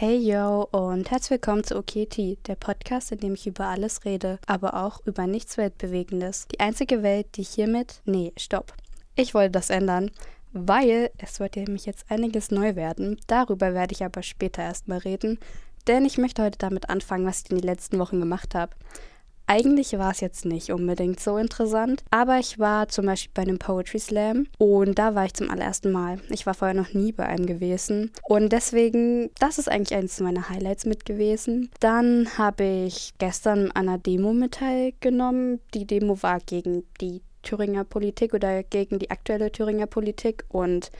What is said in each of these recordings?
Hey yo und herzlich willkommen zu OKT, der Podcast, in dem ich über alles rede, aber auch über nichts Weltbewegendes. Die einzige Welt, die hiermit. Nee, stopp. Ich wollte das ändern, weil es wird nämlich jetzt einiges neu werden. Darüber werde ich aber später erstmal reden, denn ich möchte heute damit anfangen, was ich in den letzten Wochen gemacht habe. Eigentlich war es jetzt nicht unbedingt so interessant, aber ich war zum Beispiel bei einem Poetry Slam und da war ich zum allerersten Mal. Ich war vorher noch nie bei einem gewesen und deswegen, das ist eigentlich eines meiner Highlights mit gewesen. Dann habe ich gestern an einer Demo mit teilgenommen. Die Demo war gegen die Thüringer Politik oder gegen die aktuelle Thüringer Politik und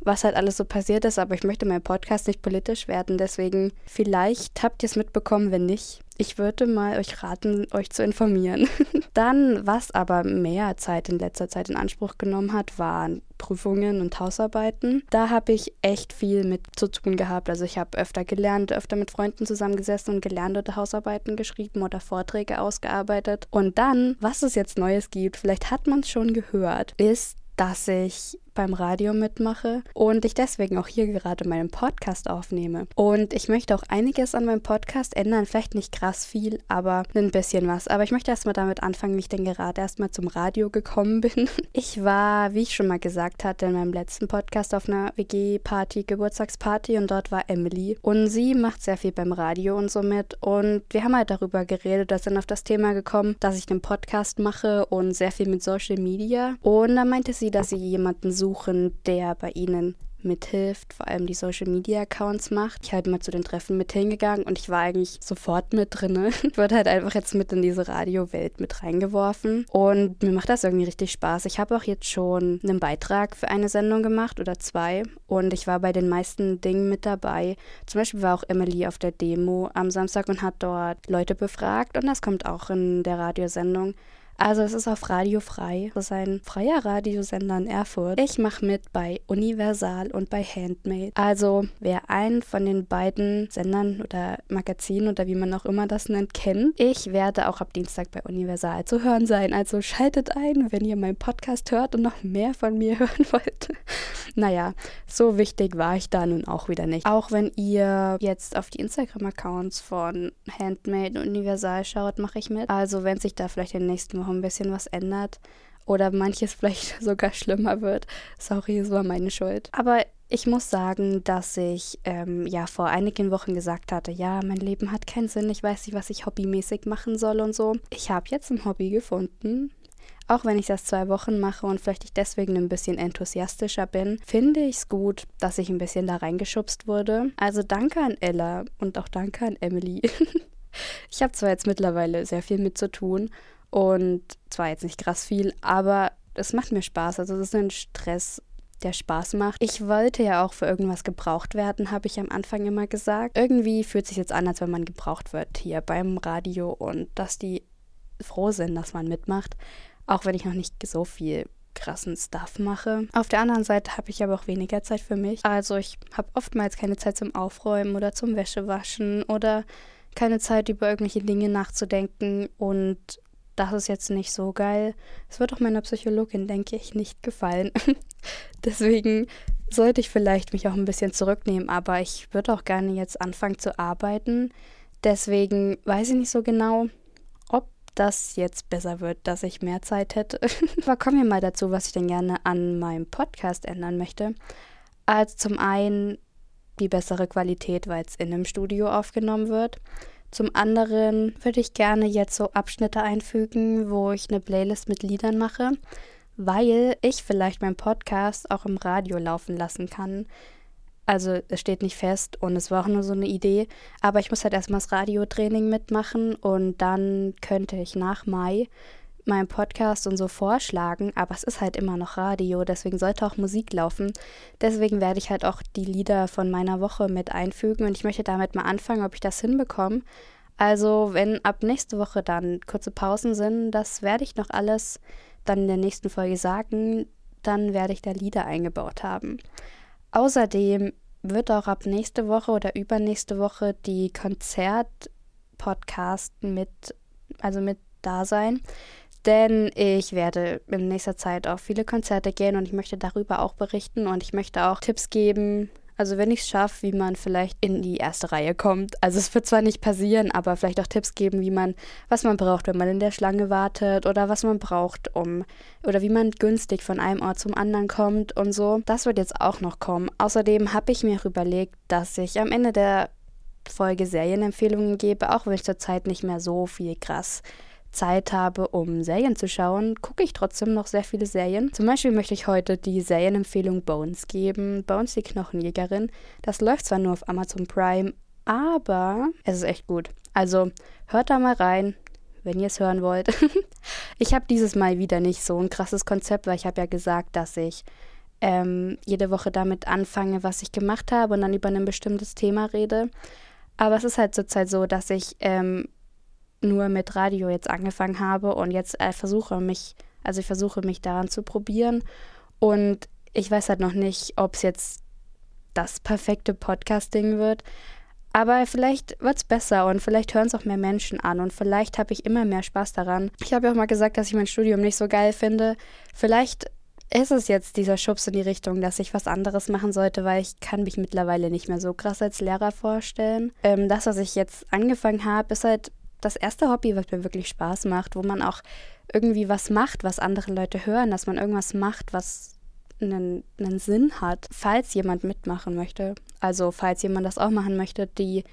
was halt alles so passiert ist, aber ich möchte meinen Podcast nicht politisch werden, deswegen vielleicht habt ihr es mitbekommen, wenn nicht, ich würde mal euch raten, euch zu informieren. Dann, was aber mehr Zeit in letzter Zeit in Anspruch genommen hat, waren Prüfungen und Hausarbeiten. Da habe ich echt viel mit zu tun gehabt. Also ich habe öfter gelernt, öfter mit Freunden zusammengesessen und gelernt oder Hausarbeiten geschrieben oder Vorträge ausgearbeitet. Und dann, was es jetzt Neues gibt, vielleicht hat man es schon gehört, ist, dass ich beim Radio mitmache und ich deswegen auch hier gerade meinen Podcast aufnehme. Und ich möchte auch einiges an meinem Podcast ändern, vielleicht nicht krass viel, aber ein bisschen was. Aber ich möchte erstmal damit anfangen, wie ich denn gerade erstmal zum Radio gekommen bin. Ich war, wie ich schon mal gesagt hatte, in meinem letzten Podcast auf einer WG-Party, Geburtstagsparty und dort war Emily. Und sie macht sehr viel beim Radio und so mit. Und wir haben halt darüber geredet, da sind auf das Thema gekommen, dass ich einen Podcast mache und sehr viel mit Social Media. Und da meinte sie, dass sie jemanden sucht, suchen, der bei ihnen mithilft, vor allem die Social Media Accounts macht. Ich halt mal zu den Treffen mit hingegangen und ich war eigentlich sofort mit drin. Ich wurde halt einfach jetzt mit in diese Radiowelt mit reingeworfen und mir macht das irgendwie richtig Spaß. Ich habe auch jetzt schon einen Beitrag für eine Sendung gemacht oder zwei und ich war bei den meisten Dingen mit dabei. Zum Beispiel war auch Emily auf der Demo am Samstag und hat dort Leute befragt und das kommt auch in der Radiosendung. Also es ist auf Radio Frei. Das ist ein freier Radiosender in Erfurt. Ich mache mit bei Universal und bei Handmade. Also wer einen von den beiden Sendern oder Magazinen oder wie man auch immer das nennt, kennt, ich werde auch ab Dienstag bei Universal zu hören sein. Also schaltet ein, wenn ihr meinen Podcast hört und noch mehr von mir hören wollt. naja, so wichtig war ich da nun auch wieder nicht. Auch wenn ihr jetzt auf die Instagram-Accounts von Handmade und Universal schaut, mache ich mit. Also wenn sich da vielleicht in den nächsten Wochen ein bisschen was ändert oder manches vielleicht sogar schlimmer wird. Sorry, es war meine Schuld. Aber ich muss sagen, dass ich ähm, ja vor einigen Wochen gesagt hatte, ja, mein Leben hat keinen Sinn, ich weiß nicht, was ich hobbymäßig machen soll und so. Ich habe jetzt ein Hobby gefunden. Auch wenn ich das zwei Wochen mache und vielleicht ich deswegen ein bisschen enthusiastischer bin, finde ich es gut, dass ich ein bisschen da reingeschubst wurde. Also danke an Ella und auch danke an Emily. ich habe zwar jetzt mittlerweile sehr viel mit zu tun und zwar jetzt nicht krass viel, aber es macht mir Spaß. Also es ist ein Stress, der Spaß macht. Ich wollte ja auch für irgendwas gebraucht werden, habe ich am Anfang immer gesagt. Irgendwie fühlt sich jetzt an, als wenn man gebraucht wird hier beim Radio und dass die froh sind, dass man mitmacht, auch wenn ich noch nicht so viel krassen Stuff mache. Auf der anderen Seite habe ich aber auch weniger Zeit für mich. Also ich habe oftmals keine Zeit zum Aufräumen oder zum Wäschewaschen oder keine Zeit über irgendwelche Dinge nachzudenken und das ist jetzt nicht so geil. Es wird auch meiner Psychologin, denke ich, nicht gefallen. Deswegen sollte ich vielleicht mich auch ein bisschen zurücknehmen, aber ich würde auch gerne jetzt anfangen zu arbeiten. Deswegen weiß ich nicht so genau, ob das jetzt besser wird, dass ich mehr Zeit hätte. aber kommen wir mal dazu, was ich denn gerne an meinem Podcast ändern möchte. Also zum einen die bessere Qualität, weil es in einem Studio aufgenommen wird. Zum anderen würde ich gerne jetzt so Abschnitte einfügen, wo ich eine Playlist mit Liedern mache, weil ich vielleicht meinen Podcast auch im Radio laufen lassen kann. Also es steht nicht fest und es war auch nur so eine Idee, aber ich muss halt erstmal das Radiotraining mitmachen und dann könnte ich nach Mai meinen Podcast und so vorschlagen, aber es ist halt immer noch Radio, deswegen sollte auch Musik laufen. Deswegen werde ich halt auch die Lieder von meiner Woche mit einfügen und ich möchte damit mal anfangen, ob ich das hinbekomme. Also, wenn ab nächste Woche dann kurze Pausen sind, das werde ich noch alles dann in der nächsten Folge sagen, dann werde ich da Lieder eingebaut haben. Außerdem wird auch ab nächste Woche oder übernächste Woche die Konzert-Podcast mit, also mit da sein denn ich werde in nächster Zeit auf viele Konzerte gehen und ich möchte darüber auch berichten und ich möchte auch Tipps geben, Also wenn ich es schaffe, wie man vielleicht in die erste Reihe kommt. Also es wird zwar nicht passieren, aber vielleicht auch Tipps geben, wie man, was man braucht, wenn man in der Schlange wartet oder was man braucht, um, oder wie man günstig von einem Ort zum anderen kommt und so. Das wird jetzt auch noch kommen. Außerdem habe ich mir auch überlegt, dass ich am Ende der Folge Serienempfehlungen gebe, auch wenn ich zurzeit nicht mehr so viel krass Zeit habe, um Serien zu schauen, gucke ich trotzdem noch sehr viele Serien. Zum Beispiel möchte ich heute die Serienempfehlung Bones geben. Bones, die Knochenjägerin. Das läuft zwar nur auf Amazon Prime, aber es ist echt gut. Also hört da mal rein, wenn ihr es hören wollt. ich habe dieses Mal wieder nicht so ein krasses Konzept, weil ich habe ja gesagt, dass ich ähm, jede Woche damit anfange, was ich gemacht habe und dann über ein bestimmtes Thema rede. Aber es ist halt zurzeit so, dass ich ähm, nur mit Radio jetzt angefangen habe und jetzt äh, versuche mich, also ich versuche mich daran zu probieren und ich weiß halt noch nicht, ob es jetzt das perfekte Podcasting wird. Aber vielleicht wird es besser und vielleicht hören es auch mehr Menschen an und vielleicht habe ich immer mehr Spaß daran. Ich habe ja auch mal gesagt, dass ich mein Studium nicht so geil finde. Vielleicht ist es jetzt dieser Schubs in die Richtung, dass ich was anderes machen sollte, weil ich kann mich mittlerweile nicht mehr so krass als Lehrer vorstellen. Ähm, das, was ich jetzt angefangen habe, ist halt das erste Hobby, was mir wirklich Spaß macht, wo man auch irgendwie was macht, was andere Leute hören, dass man irgendwas macht, was einen, einen Sinn hat, falls jemand mitmachen möchte. Also falls jemand das auch machen möchte, die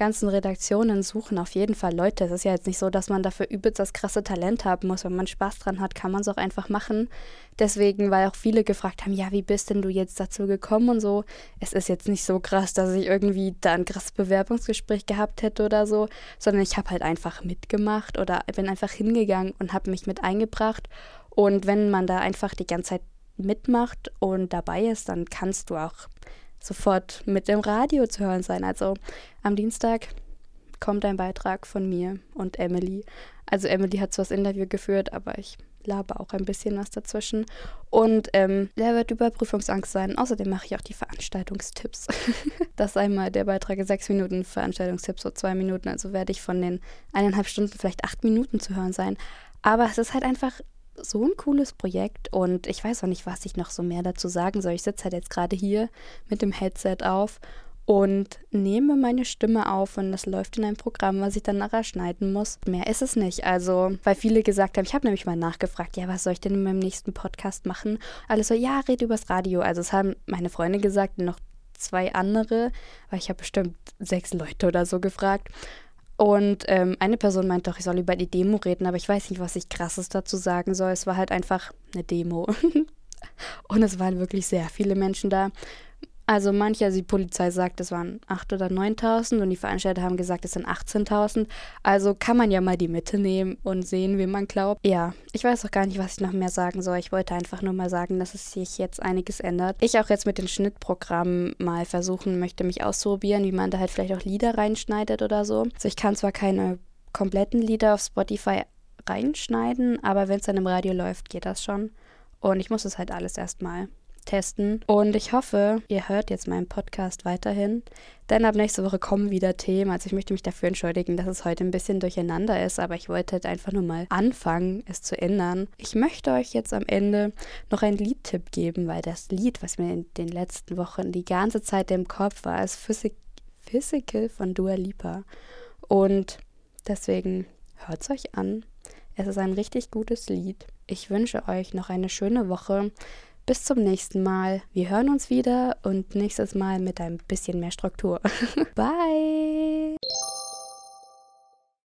ganzen Redaktionen suchen auf jeden Fall Leute. Es ist ja jetzt nicht so, dass man dafür übelst das krasse Talent haben muss. Wenn man Spaß dran hat, kann man es auch einfach machen. Deswegen, weil auch viele gefragt haben, ja, wie bist denn du jetzt dazu gekommen und so. Es ist jetzt nicht so krass, dass ich irgendwie da ein krasses Bewerbungsgespräch gehabt hätte oder so, sondern ich habe halt einfach mitgemacht oder bin einfach hingegangen und habe mich mit eingebracht. Und wenn man da einfach die ganze Zeit mitmacht und dabei ist, dann kannst du auch sofort mit dem Radio zu hören sein. Also am Dienstag kommt ein Beitrag von mir und Emily. Also Emily hat zwar das Interview geführt, aber ich laber auch ein bisschen was dazwischen. Und ähm, der wird über Prüfungsangst sein. Außerdem mache ich auch die Veranstaltungstipps. das einmal der Beitrag ist sechs Minuten, Veranstaltungstipps so zwei Minuten. Also werde ich von den eineinhalb Stunden vielleicht acht Minuten zu hören sein. Aber es ist halt einfach so ein cooles Projekt und ich weiß auch nicht, was ich noch so mehr dazu sagen soll. Ich sitze halt jetzt gerade hier mit dem Headset auf und nehme meine Stimme auf und das läuft in ein Programm, was ich dann nachher schneiden muss. Mehr ist es nicht. Also, weil viele gesagt haben, ich habe nämlich mal nachgefragt, ja, was soll ich denn in meinem nächsten Podcast machen? Alles so, ja, red übers Radio. Also, es haben meine Freunde gesagt noch zwei andere, weil ich habe bestimmt sechs Leute oder so gefragt. Und ähm, eine Person meint doch, ich soll über die Demo reden, aber ich weiß nicht, was ich krasses dazu sagen soll. Es war halt einfach eine Demo. und es waren wirklich sehr viele Menschen da. Also manche, also die Polizei sagt, es waren 8.000 oder 9.000 und die Veranstalter haben gesagt, es sind 18.000. Also kann man ja mal die Mitte nehmen und sehen, wie man glaubt. Ja, ich weiß auch gar nicht, was ich noch mehr sagen soll. Ich wollte einfach nur mal sagen, dass es sich jetzt einiges ändert. Ich auch jetzt mit den Schnittprogrammen mal versuchen möchte, mich auszuprobieren, wie man da halt vielleicht auch Lieder reinschneidet oder so. Also ich kann zwar keine kompletten Lieder auf Spotify reinschneiden, aber wenn es dann im Radio läuft, geht das schon. Und ich muss es halt alles erstmal testen. Und ich hoffe, ihr hört jetzt meinen Podcast weiterhin, denn ab nächste Woche kommen wieder Themen. Also ich möchte mich dafür entschuldigen, dass es heute ein bisschen durcheinander ist, aber ich wollte halt einfach nur mal anfangen, es zu ändern. Ich möchte euch jetzt am Ende noch einen Liedtipp geben, weil das Lied, was mir in den letzten Wochen die ganze Zeit im Kopf war, ist Physik Physical von Dua Lipa. Und deswegen hört es euch an. Es ist ein richtig gutes Lied. Ich wünsche euch noch eine schöne Woche. Bis zum nächsten Mal. Wir hören uns wieder und nächstes Mal mit ein bisschen mehr Struktur. Bye!